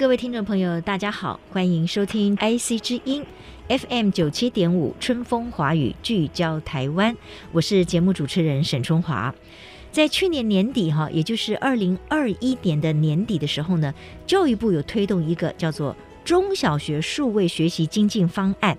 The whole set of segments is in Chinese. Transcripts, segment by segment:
各位听众朋友，大家好，欢迎收听 IC 之音 FM 九七点五春风华语，聚焦台湾。我是节目主持人沈春华。在去年年底哈，也就是二零二一年的年底的时候呢，教育部有推动一个叫做中小学数位学习精进方案。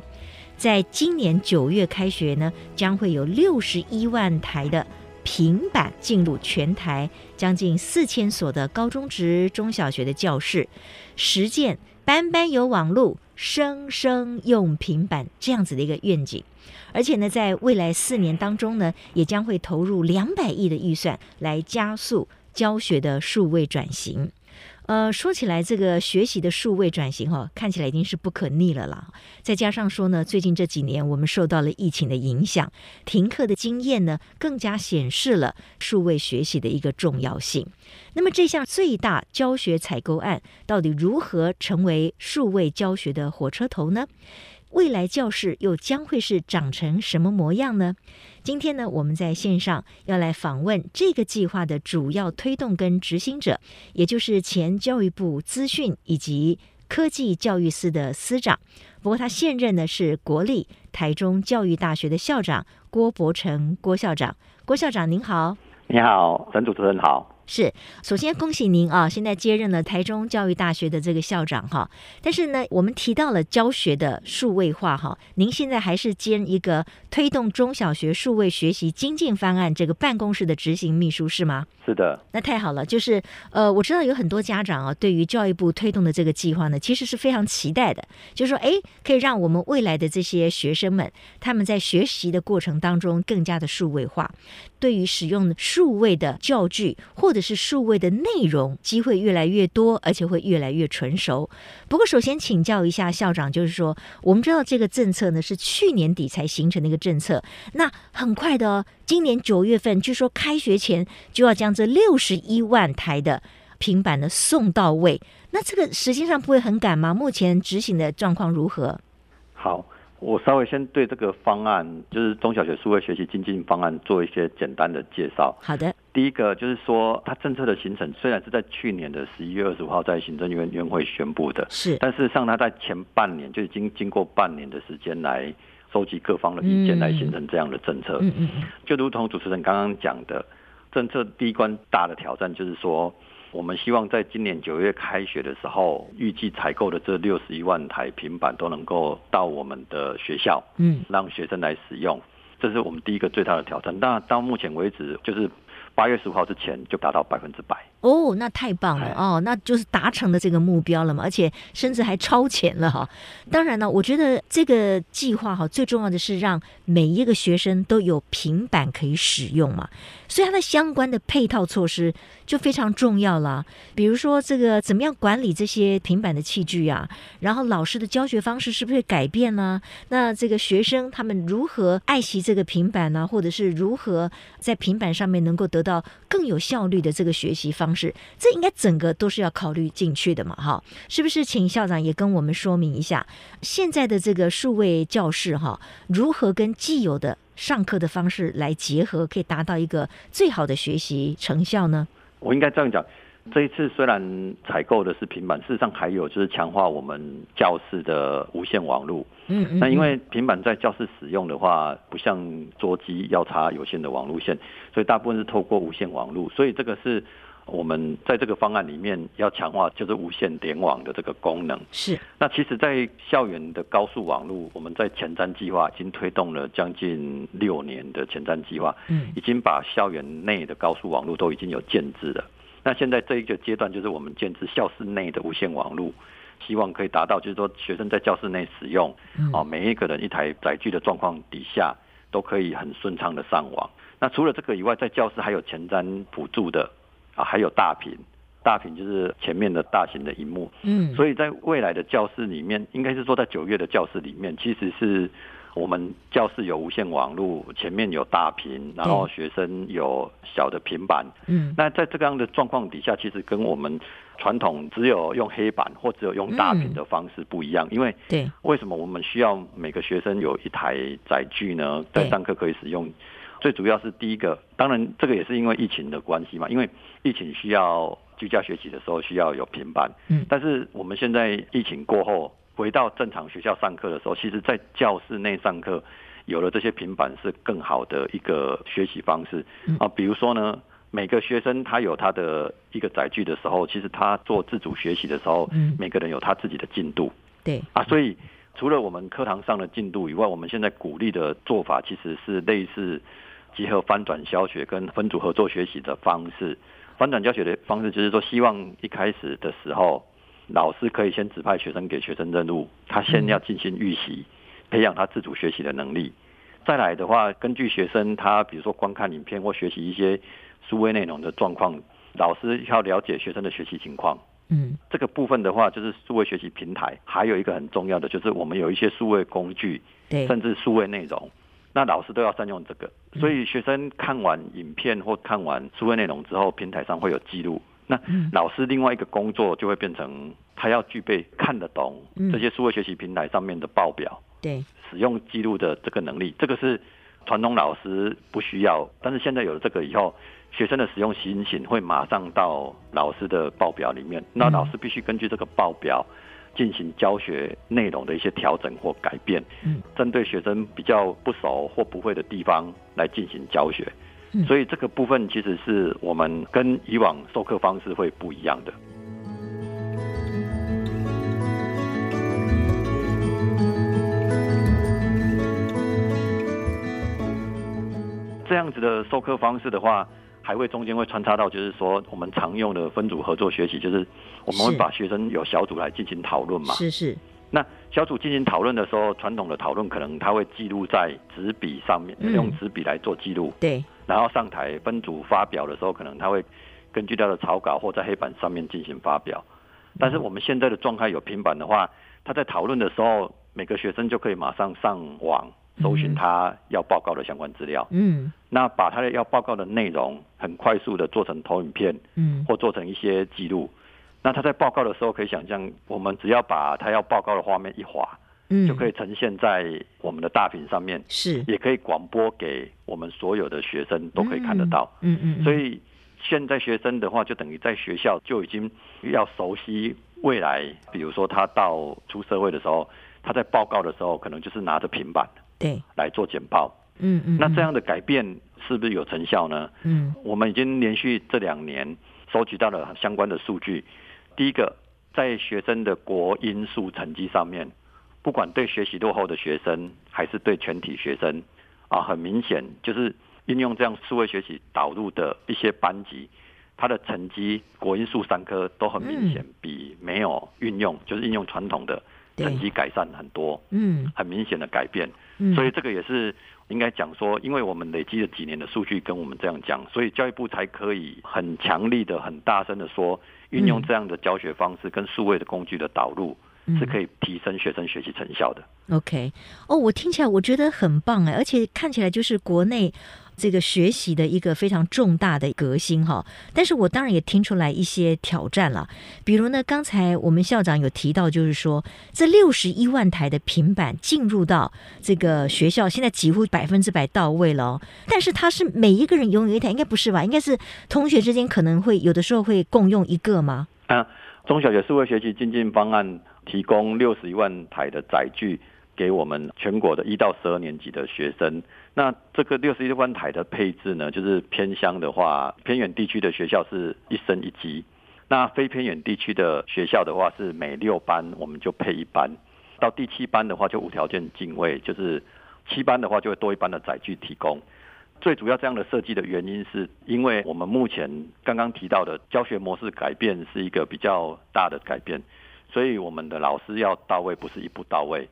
在今年九月开学呢，将会有六十一万台的平板进入全台将近四千所的高中职中小学的教室，实践班班有网络，生生用平板这样子的一个愿景。而且呢，在未来四年当中呢，也将会投入两百亿的预算来加速教学的数位转型。呃，说起来，这个学习的数位转型哈、哦，看起来已经是不可逆了啦。再加上说呢，最近这几年我们受到了疫情的影响，停课的经验呢，更加显示了数位学习的一个重要性。那么这项最大教学采购案到底如何成为数位教学的火车头呢？未来教室又将会是长成什么模样呢？今天呢，我们在线上要来访问这个计划的主要推动跟执行者，也就是前教育部资讯以及科技教育司的司长。不过他现任呢是国立台中教育大学的校长郭伯成郭校长。郭校长您好，你好，陈主持人好。是，首先恭喜您啊！现在接任了台中教育大学的这个校长哈。但是呢，我们提到了教学的数位化哈，您现在还是兼一个推动中小学数位学习精进方案这个办公室的执行秘书是吗？是的。那太好了，就是呃，我知道有很多家长啊，对于教育部推动的这个计划呢，其实是非常期待的，就是说，哎，可以让我们未来的这些学生们，他们在学习的过程当中更加的数位化。对于使用数位的教具或者是数位的内容，机会越来越多，而且会越来越纯熟。不过，首先请教一下校长，就是说，我们知道这个政策呢是去年底才形成的一个政策，那很快的哦，今年九月份据说开学前就要将这六十一万台的平板呢送到位，那这个时间上不会很赶吗？目前执行的状况如何？好。我稍微先对这个方案，就是中小学数位学习精进方案，做一些简单的介绍。好的。第一个就是说，它政策的形成虽然是在去年的十一月二十五号在行政院院会宣布的，是，但事实上它在前半年就已经经过半年的时间来收集各方的意见，来形成这样的政策。嗯嗯。就如同主持人刚刚讲的，政策第一关大的挑战就是说。我们希望在今年九月开学的时候，预计采购的这六十一万台平板都能够到我们的学校，嗯，让学生来使用，这是我们第一个最大的挑战。那到目前为止，就是八月十五号之前就达到百分之百。哦，那太棒了哦，那就是达成了这个目标了嘛，而且甚至还超前了哈。当然呢，我觉得这个计划哈，最重要的是让每一个学生都有平板可以使用嘛，所以它的相关的配套措施就非常重要了。比如说这个怎么样管理这些平板的器具啊，然后老师的教学方式是不是改变呢？那这个学生他们如何爱惜这个平板呢？或者是如何在平板上面能够得到更有效率的这个学习方式？这应该整个都是要考虑进去的嘛，哈，是不是？请校长也跟我们说明一下，现在的这个数位教室哈，如何跟既有的上课的方式来结合，可以达到一个最好的学习成效呢？我应该这样讲，这一次虽然采购的是平板，事实上还有就是强化我们教室的无线网络。嗯，嗯，那因为平板在教室使用的话，不像桌机要插有线的网路线，所以大部分是透过无线网络，所以这个是。我们在这个方案里面要强化，就是无线联网的这个功能。是。那其实，在校园的高速网络，我们在前瞻计划已经推动了将近六年的前瞻计划，嗯，已经把校园内的高速网络都已经有建置了。那现在这一个阶段，就是我们建置校室内的无线网络，希望可以达到，就是说学生在教室内使用，啊，每一个人一台载具的状况底下。都可以很顺畅的上网。那除了这个以外，在教室还有前瞻辅助的啊，还有大屏，大屏就是前面的大型的荧幕。嗯，所以在未来的教室里面，应该是说在九月的教室里面，其实是。我们教室有无线网络，前面有大屏，然后学生有小的平板。嗯，那在这个样的状况底下，其实跟我们传统只有用黑板或只有用大屏的方式不一样。嗯、因为对，为什么我们需要每个学生有一台载具呢？在上课可以使用。最主要是第一个，当然这个也是因为疫情的关系嘛。因为疫情需要居家学习的时候需要有平板。嗯，但是我们现在疫情过后。回到正常学校上课的时候，其实，在教室内上课，有了这些平板是更好的一个学习方式啊。比如说呢，每个学生他有他的一个载具的时候，其实他做自主学习的时候，每个人有他自己的进度。对啊，所以除了我们课堂上的进度以外，我们现在鼓励的做法其实是类似结合翻转教学跟分组合作学习的方式。翻转教学的方式就是说，希望一开始的时候。老师可以先指派学生给学生任务，他先要进行预习，培养他自主学习的能力。再来的话，根据学生他比如说观看影片或学习一些数位内容的状况，老师要了解学生的学习情况。嗯，这个部分的话，就是数位学习平台，还有一个很重要的就是我们有一些数位工具，对，甚至数位内容，那老师都要善用这个。所以学生看完影片或看完数位内容之后，平台上会有记录。那老师另外一个工作就会变成，他要具备看得懂这些数位学习平台上面的报表，对，使用记录的这个能力，这个是传统老师不需要，但是现在有了这个以后，学生的使用情形会马上到老师的报表里面，那老师必须根据这个报表进行教学内容的一些调整或改变，嗯，针对学生比较不熟或不会的地方来进行教学。所以这个部分其实是我们跟以往授课方式会不一样的。这样子的授课方式的话，还会中间会穿插到，就是说我们常用的分组合作学习，就是我们会把学生有小组来进行讨论嘛。是是。那小组进行讨论的时候，传统的讨论可能他会记录在纸笔上面，用纸笔来做记录。对。然后上台分组发表的时候，可能他会根据他的草稿或在黑板上面进行发表。但是我们现在的状态有平板的话，他在讨论的时候，每个学生就可以马上上网搜寻他要报告的相关资料。嗯，那把他的要报告的内容很快速的做成投影片，嗯，或做成一些记录。那他在报告的时候，可以想象，我们只要把他要报告的画面一划。嗯，就可以呈现在我们的大屏上面，是，也可以广播给我们所有的学生都可以看得到。嗯嗯，嗯，所以现在学生的话，就等于在学校就已经要熟悉未来，比如说他到出社会的时候，他在报告的时候，可能就是拿着平板，对，来做简报。嗯嗯，那这样的改变是不是有成效呢？嗯，我们已经连续这两年收集到了相关的数据。第一个，在学生的国英数成绩上面。不管对学习落后的学生，还是对全体学生，啊，很明显就是运用这样数位学习导入的一些班级，他的成绩国英数三科都很明显比没有运用，就是运用传统的成绩改善很多，嗯，很明显的改变。所以这个也是应该讲说，因为我们累积了几年的数据跟我们这样讲，所以教育部才可以很强力的、很大声的说，运用这样的教学方式跟数位的工具的导入。是可以提升学生学习成效的。OK，哦，我听起来我觉得很棒哎，而且看起来就是国内这个学习的一个非常重大的革新哈。但是我当然也听出来一些挑战了，比如呢，刚才我们校长有提到，就是说这六十一万台的平板进入到这个学校，现在几乎百分之百到位了哦。但是它是每一个人拥有一台，应该不是吧？应该是同学之间可能会有的时候会共用一个吗？啊，中小学数位学习精进方案。提供六十一万台的载具给我们全国的一到十二年级的学生。那这个六十一万台的配置呢，就是偏乡的话，偏远地区的学校是一升一机。那非偏远地区的学校的话，是每六班我们就配一班。到第七班的话，就无条件进位，就是七班的话就会多一班的载具提供。最主要这样的设计的原因，是因为我们目前刚刚提到的教学模式改变是一个比较大的改变。所以我们的老师要到位，不是一步到位。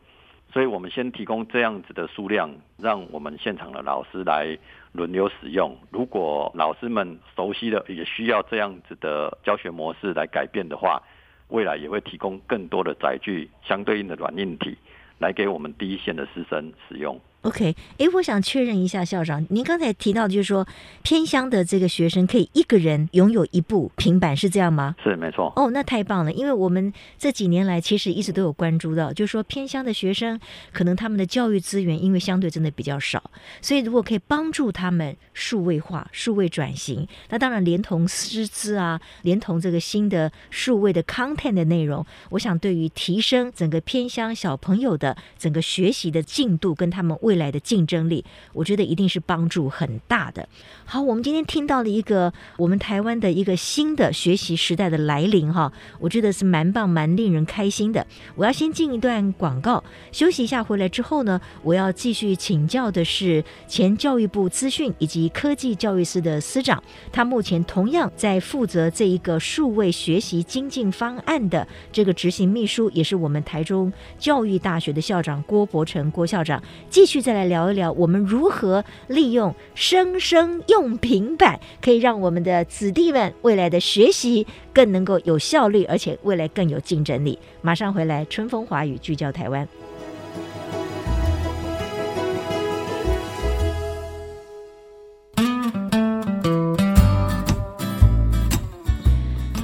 所以我们先提供这样子的数量，让我们现场的老师来轮流使用。如果老师们熟悉的也需要这样子的教学模式来改变的话，未来也会提供更多的载具相对应的软硬体，来给我们第一线的师生使用。OK，哎，我想确认一下校长，您刚才提到就是说偏乡的这个学生可以一个人拥有一部平板，是这样吗？是，没错。哦，那太棒了，因为我们这几年来其实一直都有关注到，就是说偏乡的学生可能他们的教育资源因为相对真的比较少，所以如果可以帮助他们数位化、数位转型，那当然连同师资啊，连同这个新的数位的 content 的内容，我想对于提升整个偏乡小朋友的整个学习的进度跟他们。未来的竞争力，我觉得一定是帮助很大的。好，我们今天听到了一个我们台湾的一个新的学习时代的来临，哈，我觉得是蛮棒、蛮令人开心的。我要先进一段广告，休息一下，回来之后呢，我要继续请教的是前教育部资讯以及科技教育司的司长，他目前同样在负责这一个数位学习精进方案的这个执行秘书，也是我们台中教育大学的校长郭伯成郭校长，继续再来聊一聊，我们如何利用生生用平板，可以让我们的子弟们未来的学习更能够有效率，而且未来更有竞争力。马上回来，春风华语聚焦台湾。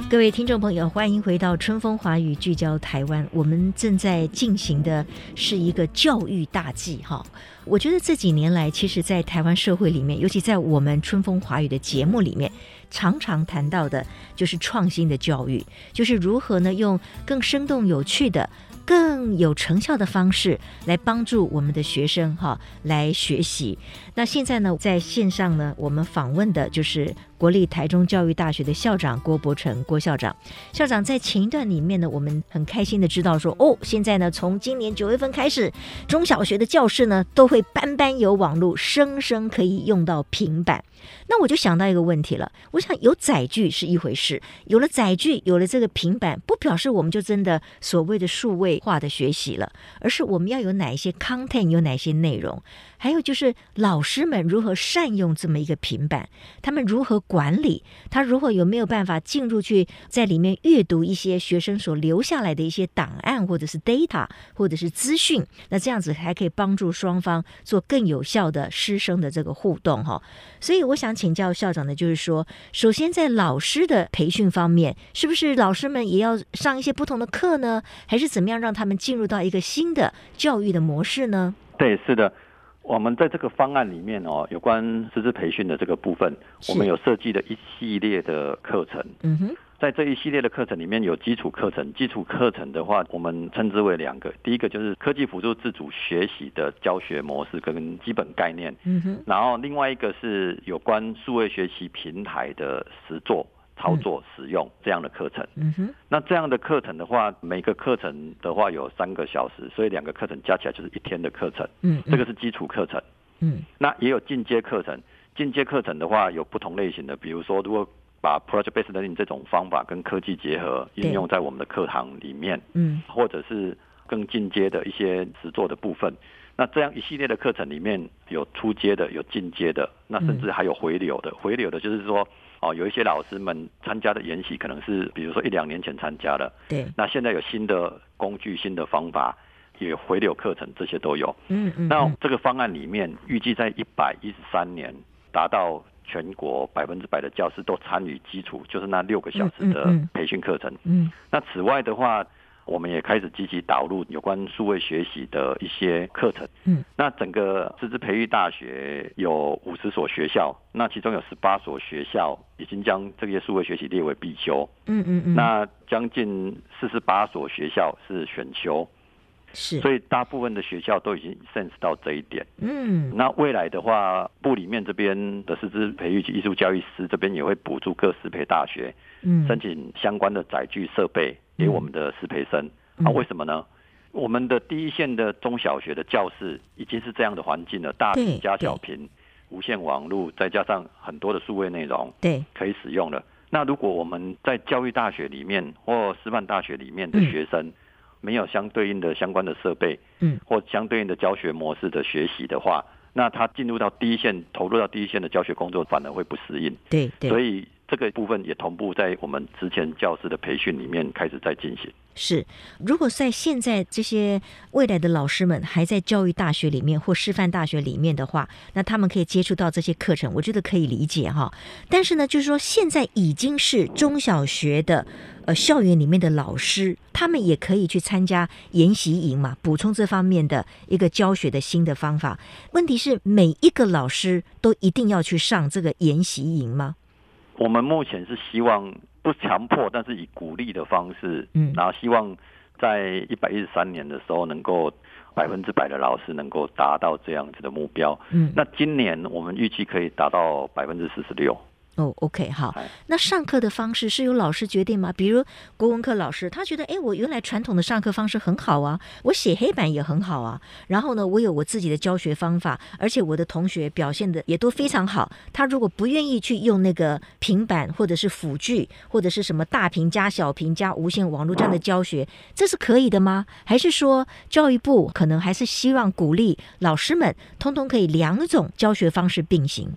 各位听众朋友，欢迎回到春风华语聚焦台湾。我们正在进行的是一个教育大计，哈。我觉得这几年来，其实，在台湾社会里面，尤其在我们春风华语的节目里面，常常谈到的就是创新的教育，就是如何呢，用更生动有趣的。更有成效的方式来帮助我们的学生哈来学习。那现在呢，在线上呢，我们访问的就是国立台中教育大学的校长郭伯成郭校长。校长在前一段里面呢，我们很开心的知道说，哦，现在呢，从今年九月份开始，中小学的教室呢都会班班有网络，生生可以用到平板。那我就想到一个问题了，我想有载具是一回事，有了载具，有了这个平板，不表示我们就真的所谓的数位化的学习了，而是我们要有哪一些 content，有哪些内容。还有就是老师们如何善用这么一个平板，他们如何管理，他如何有没有办法进入去在里面阅读一些学生所留下来的一些档案或者是 data 或者是资讯，那这样子还可以帮助双方做更有效的师生的这个互动哈。所以我想请教校长的，就是说，首先在老师的培训方面，是不是老师们也要上一些不同的课呢？还是怎么样让他们进入到一个新的教育的模式呢？对，是的。我们在这个方案里面哦，有关师资培训的这个部分，我们有设计了一系列的课程。嗯哼，在这一系列的课程里面有基础课程，基础课程的话，我们称之为两个，第一个就是科技辅助自主学习的教学模式跟基本概念。嗯哼，然后另外一个是有关数位学习平台的实作。操作使用这样的课程，嗯哼，那这样的课程的话，每个课程的话有三个小时，所以两个课程加起来就是一天的课程，嗯，这个是基础课程，嗯，那也有进阶课程，进阶课程的话有不同类型的，比如说如果把 project-based learning 这种方法跟科技结合，应用在我们的课堂里面，嗯，或者是更进阶的一些实作的部分，那这样一系列的课程里面有初阶的，有进阶的，那甚至还有回流的，回流的就是说。哦，有一些老师们参加的研习可能是，比如说一两年前参加的，对。那现在有新的工具、新的方法，也回流课程，这些都有。嗯嗯。那这个方案里面，预计在一百一十三年达到全国百分之百的教师都参与基础，就是那六个小时的培训课程。嗯。那此外的话。我们也开始积极导入有关数位学习的一些课程。嗯，那整个师资培育大学有五十所学校，那其中有十八所学校已经将这些数位学习列为必修。嗯嗯嗯。那将近四十八所学校是选修。是。所以大部分的学校都已经 sense 到这一点。嗯。那未来的话，部里面这边的师资培育及艺术教育师这边也会补助各师培大学，嗯，申请相关的载具设备。给我们的师培生啊？为什么呢？我们的第一线的中小学的教室已经是这样的环境了，大屏加小屏，无线网络，再加上很多的数位内容，对，可以使用了。那如果我们在教育大学里面或师范大学里面的学生，没有相对应的相关的设备，嗯，或相对应的教学模式的学习的话，那他进入到第一线，投入到第一线的教学工作，反而会不适应。对对，所以这个部分也同步在我们之前教师的培训里面开始在进行。是，如果在现在这些未来的老师们还在教育大学里面或师范大学里面的话，那他们可以接触到这些课程，我觉得可以理解哈。但是呢，就是说现在已经是中小学的呃校园里面的老师，他们也可以去参加研习营嘛，补充这方面的一个教学的新的方法。问题是每一个老师都一定要去上这个研习营吗？我们目前是希望。不强迫，但是以鼓励的方式，嗯，然后希望在一百一十三年的时候，能够百分之百的老师能够达到这样子的目标，嗯，那今年我们预计可以达到百分之四十六。哦、oh，OK，好。那上课的方式是由老师决定吗？比如国文课老师，他觉得，哎，我原来传统的上课方式很好啊，我写黑板也很好啊。然后呢，我有我自己的教学方法，而且我的同学表现的也都非常好。他如果不愿意去用那个平板或者是辅具，或者是什么大屏加小屏加无线网络这样的教学，这是可以的吗？还是说教育部可能还是希望鼓励老师们通通可以两种教学方式并行？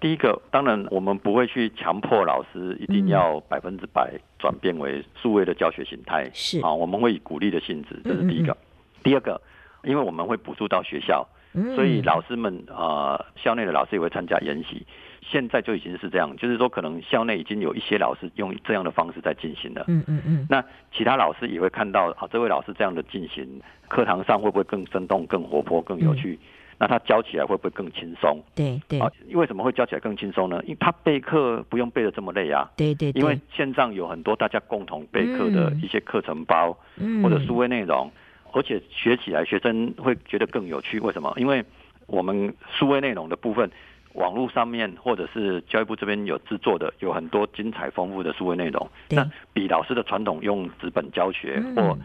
第一个，当然我们不会去强迫老师一定要百分之百转变为数位的教学形态，是啊，我们会以鼓励的性质，这是第一个。第二个，因为我们会补助到学校，所以老师们啊，校内的老师也会参加研习。现在就已经是这样，就是说可能校内已经有一些老师用这样的方式在进行了，嗯嗯嗯。那其他老师也会看到，啊，这位老师这样的进行，课堂上会不会更生动、更活泼、更有趣？那他教起来会不会更轻松？对对啊，为什么会教起来更轻松呢？因为他备课不用备得这么累啊。对对，对。因为线上有很多大家共同备课的一些课程包，嗯，或者书位内容，而且学起来学生会觉得更有趣。为什么？因为我们书位内容的部分，网络上面或者是教育部这边有制作的，有很多精彩丰富的数位内容，那比老师的传统用纸本教学或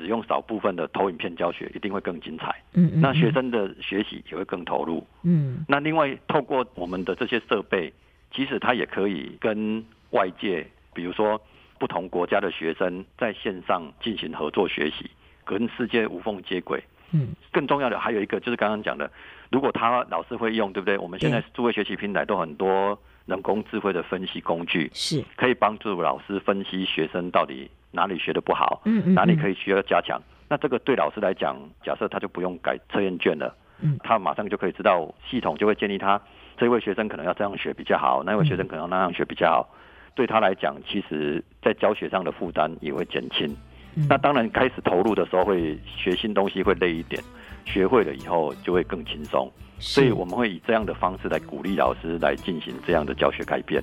只用少部分的投影片教学一定会更精彩，嗯，那学生的学习也会更投入，嗯，那另外透过我们的这些设备，其实它也可以跟外界，比如说不同国家的学生在线上进行合作学习，跟世界无缝接轨，嗯，更重要的还有一个就是刚刚讲的，如果他老师会用，对不对？我们现在数位学习平台都很多人工智慧的分析工具，是可以帮助老师分析学生到底。哪里学得不好？嗯，嗯，哪里可以需要加强？那这个对老师来讲，假设他就不用改测验卷了，嗯，他马上就可以知道，系统就会建议他，这位学生可能要这样学比较好，那位学生可能要那样学比较好。对他来讲，其实在教学上的负担也会减轻。那当然，开始投入的时候会学新东西会累一点，学会了以后就会更轻松。所以我们会以这样的方式来鼓励老师来进行这样的教学改变。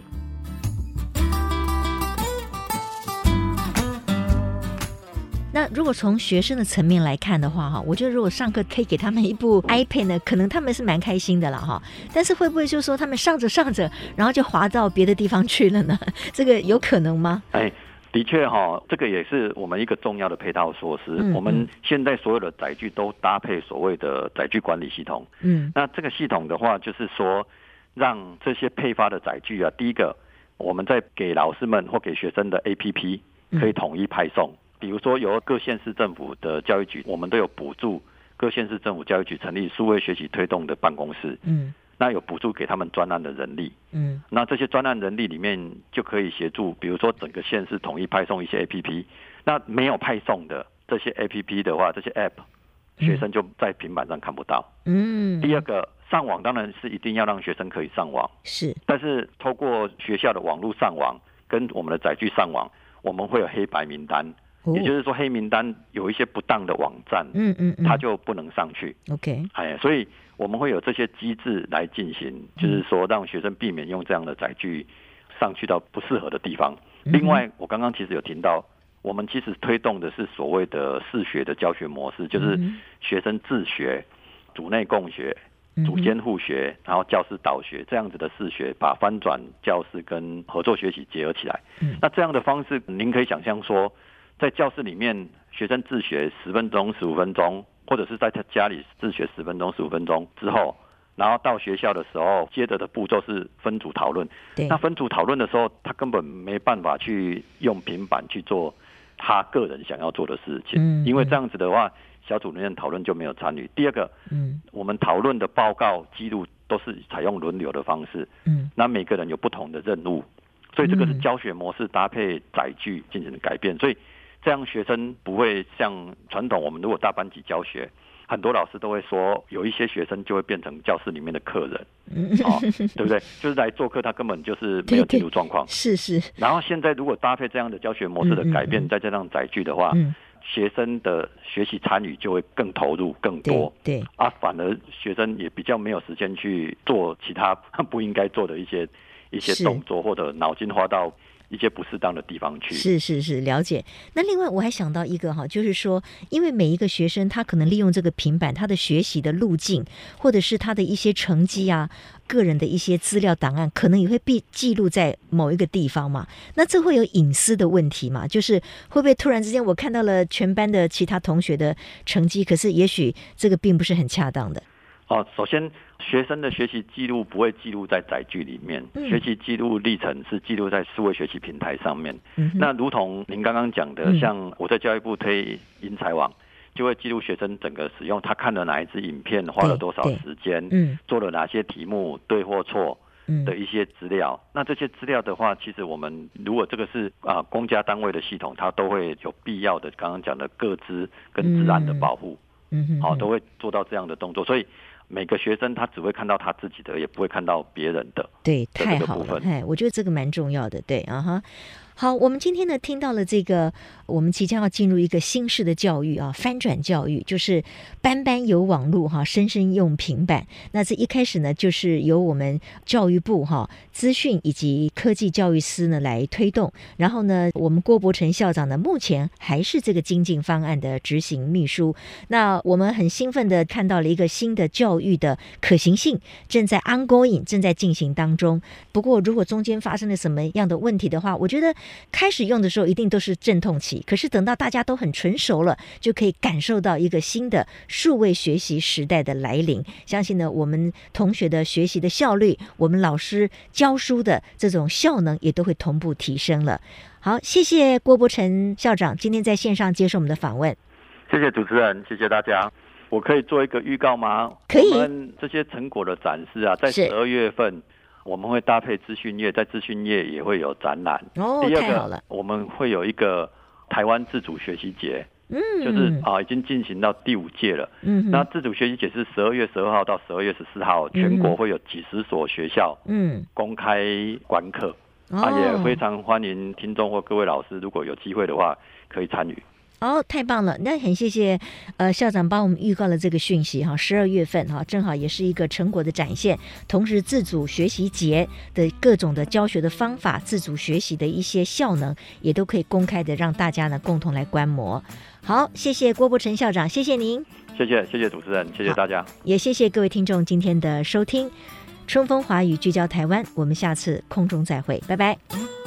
那如果从学生的层面来看的话，哈，我觉得如果上课可以给他们一部 iPad 呢，可能他们是蛮开心的了，哈。但是会不会就是说他们上着上着，然后就滑到别的地方去了呢？这个有可能吗？哎，的确哈，这个也是我们一个重要的配套措施。嗯嗯。我们现在所有的载具都搭配所谓的载具管理系统。嗯。那这个系统的话，就是说让这些配发的载具啊，第一个我们在给老师们或给学生的 APP 可以统一派送。嗯比如说，由各县市政府的教育局，我们都有补助各县市政府教育局成立数位学习推动的办公室。嗯，那有补助给他们专案的人力。嗯，那这些专案人力里面就可以协助，比如说整个县市统一派送一些 APP。那没有派送的这些 APP 的话，这些 App 学生就在平板上看不到。嗯，第二个上网当然是一定要让学生可以上网。是，但是透过学校的网络上网跟我们的载具上网，我们会有黑白名单。也就是说，黑名单有一些不当的网站，嗯嗯，它就不能上去。OK，哎，所以我们会有这些机制来进行，就是说让学生避免用这样的载具上去到不适合的地方。另外，我刚刚其实有提到，我们其实推动的是所谓的视学的教学模式，就是学生自学、组内共学、组间互学，然后教师导学这样子的视学，把翻转教室跟合作学习结合起来。那这样的方式，您可以想象说。在教室里面，学生自学十分钟、十五分钟，或者是在他家里自学十分钟、十五分钟之后，然后到学校的时候，接着的步骤是分组讨论。对。那分组讨论的时候，他根本没办法去用平板去做他个人想要做的事情。嗯，因为这样子的话，小组里面讨论就没有参与。第二个，嗯，我们讨论的报告记录都是采用轮流的方式。嗯，那每个人有不同的任务，所以这个是教学模式搭配载具进行的改变。所以这样学生不会像传统，我们如果大班级教学。很多老师都会说，有一些学生就会变成教室里面的客人，哦，对不对？就是来做客，他根本就是没有进入状况。是是。然后现在如果搭配这样的教学模式的改变，嗯嗯、再加上载具的话，嗯、学生的学习参与就会更投入、更多。对。对啊，反而学生也比较没有时间去做其他不应该做的一些一些动作，或者脑筋花到。一些不适当的地方去，是是是，了解。那另外我还想到一个哈，就是说，因为每一个学生他可能利用这个平板，他的学习的路径，或者是他的一些成绩啊，个人的一些资料档案，可能也会被记录在某一个地方嘛。那这会有隐私的问题嘛？就是会不会突然之间我看到了全班的其他同学的成绩，可是也许这个并不是很恰当的。哦，首先。学生的学习记录不会记录在载具里面，嗯、学习记录历程是记录在数位学习平台上面。嗯、那如同您刚刚讲的，嗯、像我在教育部推英才网，就会记录学生整个使用，他看了哪一支影片，花了多少时间，嗯、做了哪些题目，对或错的一些资料。嗯、那这些资料的话，其实我们如果这个是啊公家单位的系统，它都会有必要的刚刚讲的个资跟治安的保护，嗯哼，好、哦，都会做到这样的动作，所以。每个学生他只会看到他自己的，也不会看到别人的。对，太好了，哎，我觉得这个蛮重要的，对，啊哈。好，我们今天呢听到了这个，我们即将要进入一个新式的教育啊，翻转教育，就是班班有网络哈，生生用平板。那这一开始呢，就是由我们教育部哈资讯以及科技教育司呢来推动。然后呢，我们郭伯成校长呢，目前还是这个精进方案的执行秘书。那我们很兴奋的看到了一个新的教育的可行性正在 ongoing 正在进行当中。不过，如果中间发生了什么样的问题的话，我觉得。开始用的时候一定都是阵痛期，可是等到大家都很纯熟了，就可以感受到一个新的数位学习时代的来临。相信呢，我们同学的学习的效率，我们老师教书的这种效能也都会同步提升了。好，谢谢郭伯成校长今天在线上接受我们的访问。谢谢主持人，谢谢大家。我可以做一个预告吗？可以。我们这些成果的展示啊，在十二月份。我们会搭配资讯业，在资讯业也会有展览。哦，第二个。我们会有一个台湾自主学习节，嗯，就是啊，已经进行到第五届了。嗯，那自主学习节是十二月十二号到十二月十四号，全国会有几十所学校，嗯，公开观课。嗯、啊，也非常欢迎听众或各位老师，如果有机会的话，可以参与。哦，太棒了！那很谢谢，呃，校长帮我们预告了这个讯息哈，十二月份哈，正好也是一个成果的展现，同时自主学习节的各种的教学的方法，自主学习的一些效能，也都可以公开的让大家呢共同来观摩。好，谢谢郭伯成校长，谢谢您，谢谢谢谢主持人，谢谢大家，也谢谢各位听众今天的收听，春风华语聚焦台湾，我们下次空中再会，拜拜。